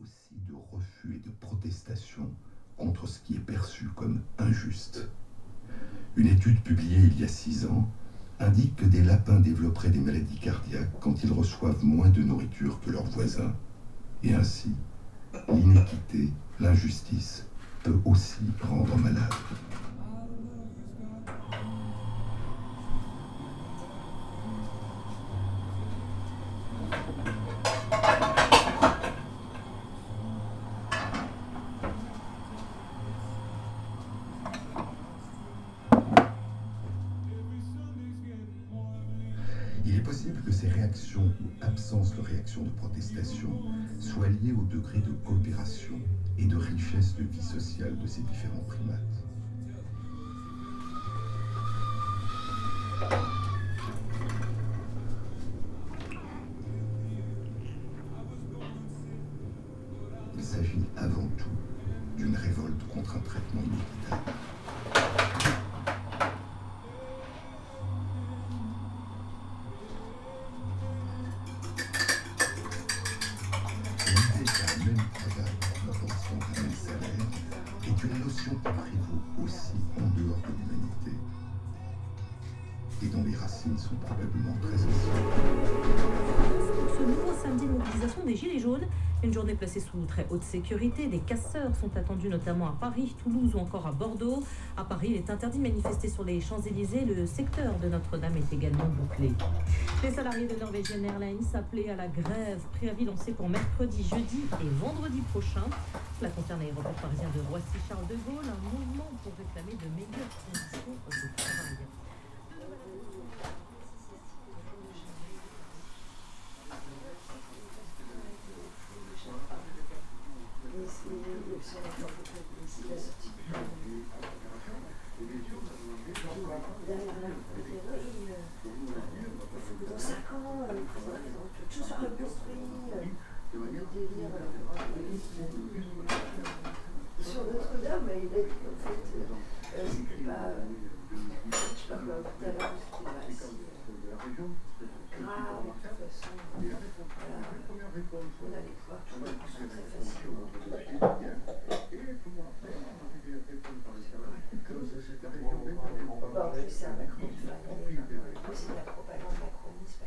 aussi de refus et de protestation contre ce qui est perçu comme injuste. Une étude publiée il y a six ans indique que des lapins développeraient des maladies cardiaques quand ils reçoivent moins de nourriture que leurs voisins. Et ainsi, l'inéquité, l'injustice peut aussi rendre malade. Ou absence de réaction de protestation soient liées au degré de coopération et de richesse de vie sociale de ces différents primates. Aussi en dehors de l'humanité et dont les racines sont probablement très anciennes. Samedi mobilisation des Gilets jaunes, une journée placée sous très haute sécurité. Des casseurs sont attendus notamment à Paris, Toulouse ou encore à Bordeaux. À Paris, il est interdit de manifester sur les Champs-Élysées. Le secteur de Notre-Dame est également bouclé. Les salariés de Norwegian Airlines appelés à la grève, préavis lancé pour mercredi, jeudi et vendredi prochain. Cela concerne l'aéroport parisien de Roissy-Charles de Gaulle, un mouvement pour réclamer de meilleures conditions de travail. Dans 5 ans, euh, tout sera construit, euh, délire euh, sur Notre-Dame, il a en fait, euh, euh, pas, euh, euh, on. Bon, en plus, c'est un Macron de famille, enfin, c'est de la propagande macroniste.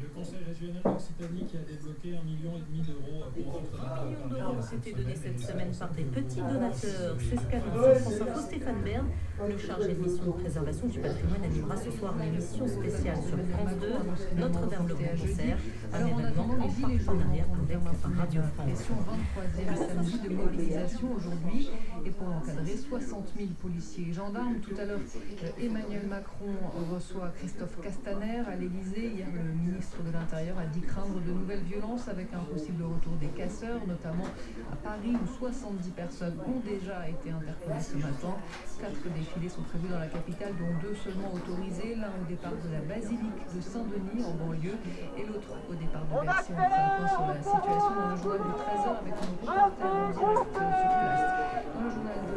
Le Conseil régional d'Occitanie qui a débloqué un million et demi d'euros pour Un million d'euros ont été donnés cette semaine par des petits donateurs. C'est ce qu'annonce France Info Stéphane Bern. Le chargé de mission de préservation du patrimoine animera ce soir l'émission spéciale sur France 2, Notre-Dame le Concert, un événement en partenariat avec Radio France. 23e samedi de mobilisation aujourd'hui et pour encadrer 60 000 policiers et gendarmes. Tout à l'heure, euh, Emmanuel Macron reçoit Christophe Castaner à l'Elysée. Hier, le ministre de l'Intérieur a dit craindre de nouvelles violences avec un possible retour des casseurs, notamment à Paris où 70 personnes ont déjà été interpellées ce matin. Quatre défilés sont prévus dans la capitale, dont deux seulement autorisés, l'un au départ de la basilique de Saint-Denis en banlieue et l'autre au départ de Bercy. On fait un point sur la situation dans le journal du 13h avec nos reporters en direct sur. Dans le journal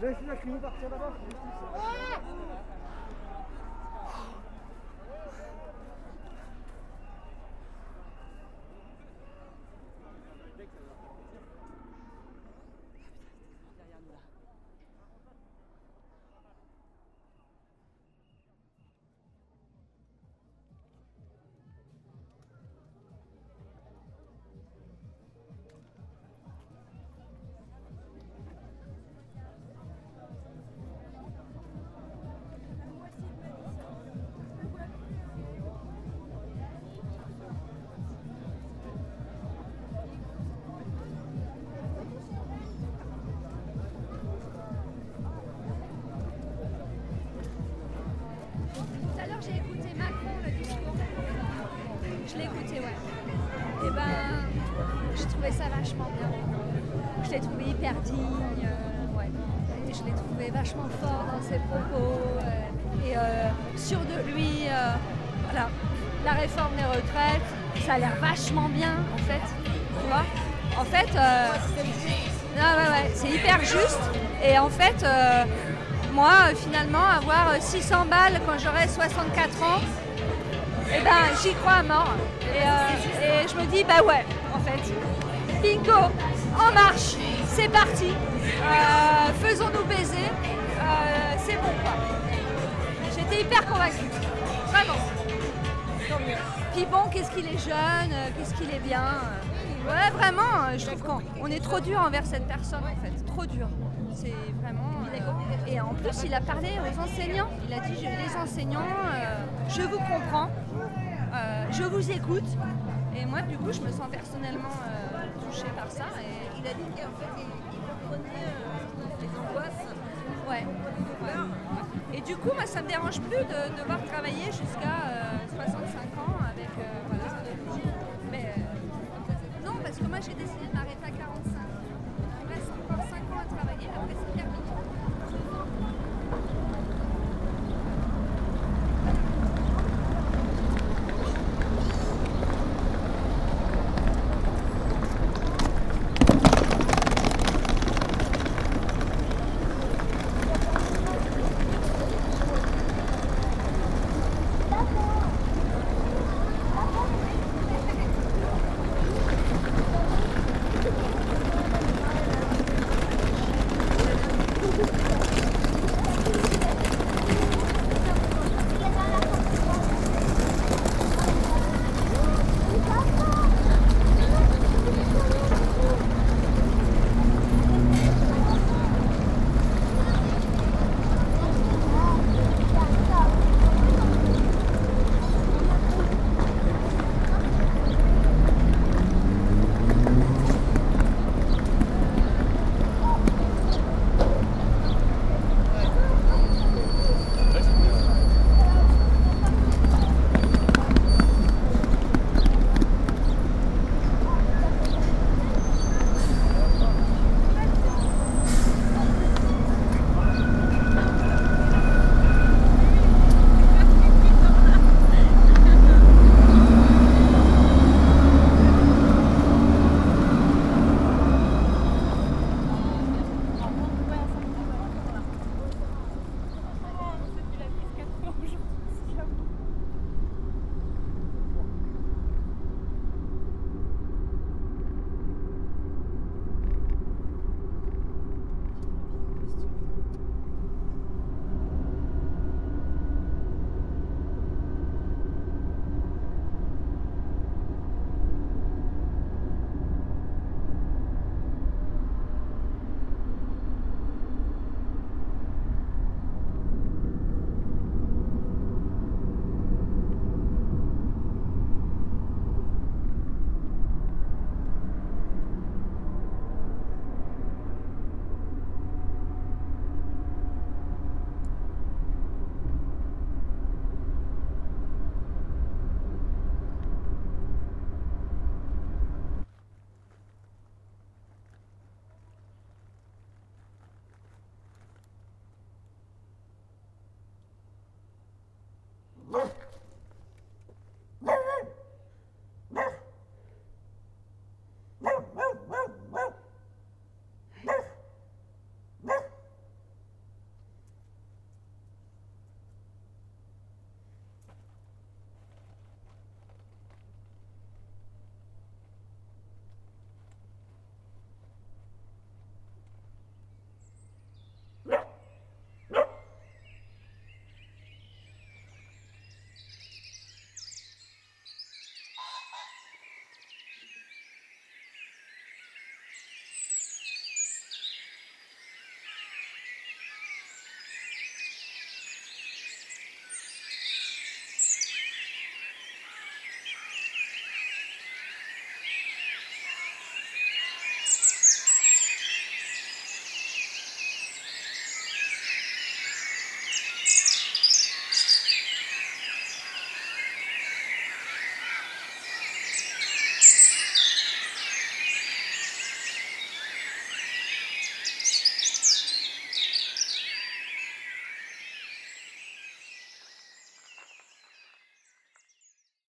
Tout à l'heure, j'ai écouté Macron, le discours. Je l'ai écouté, ouais. Et ben, j'ai trouvé ça vachement bien. Je l'ai trouvé hyper digne, euh, ouais. Et je l'ai trouvé vachement fort dans ses propos euh, et euh, sûr de lui. voilà. La réforme des retraites, ça a l'air vachement bien, en fait. Tu vois? En fait, non, ouais, ouais, c'est hyper juste. Et en fait, moi, euh, finalement, avoir euh, 600 balles quand j'aurai 64 ans, eh ben, j'y crois à mort. Et, euh, et je me dis, bah ouais, en fait. Bingo, en marche, c'est parti. Euh, Faisons-nous baiser. Euh, c'est bon, quoi. J'étais hyper convaincue. Vraiment. Puis bon, qu'est-ce qu'il est jeune, euh, qu'est-ce qu'il est bien. euh. Ouais, vraiment, euh, je trouve qu'on on est trop dur envers cette personne, en fait. Trop dur. C'est vraiment. euh, Et en plus, il a parlé aux enseignants. Il a dit les enseignants, euh, je vous comprends, euh, je vous écoute. Et moi, du coup, je me sens personnellement touchée par ça. Et il a dit qu'en fait, il, euh, les angoisses. Ouais. ouais. Et du coup, moi, ça me dérange plus de devoir travailler jusqu'à euh, 65 ans avec. voilà. Mais non, parce que moi, j'ai décidé de m'arrêter. Yeah.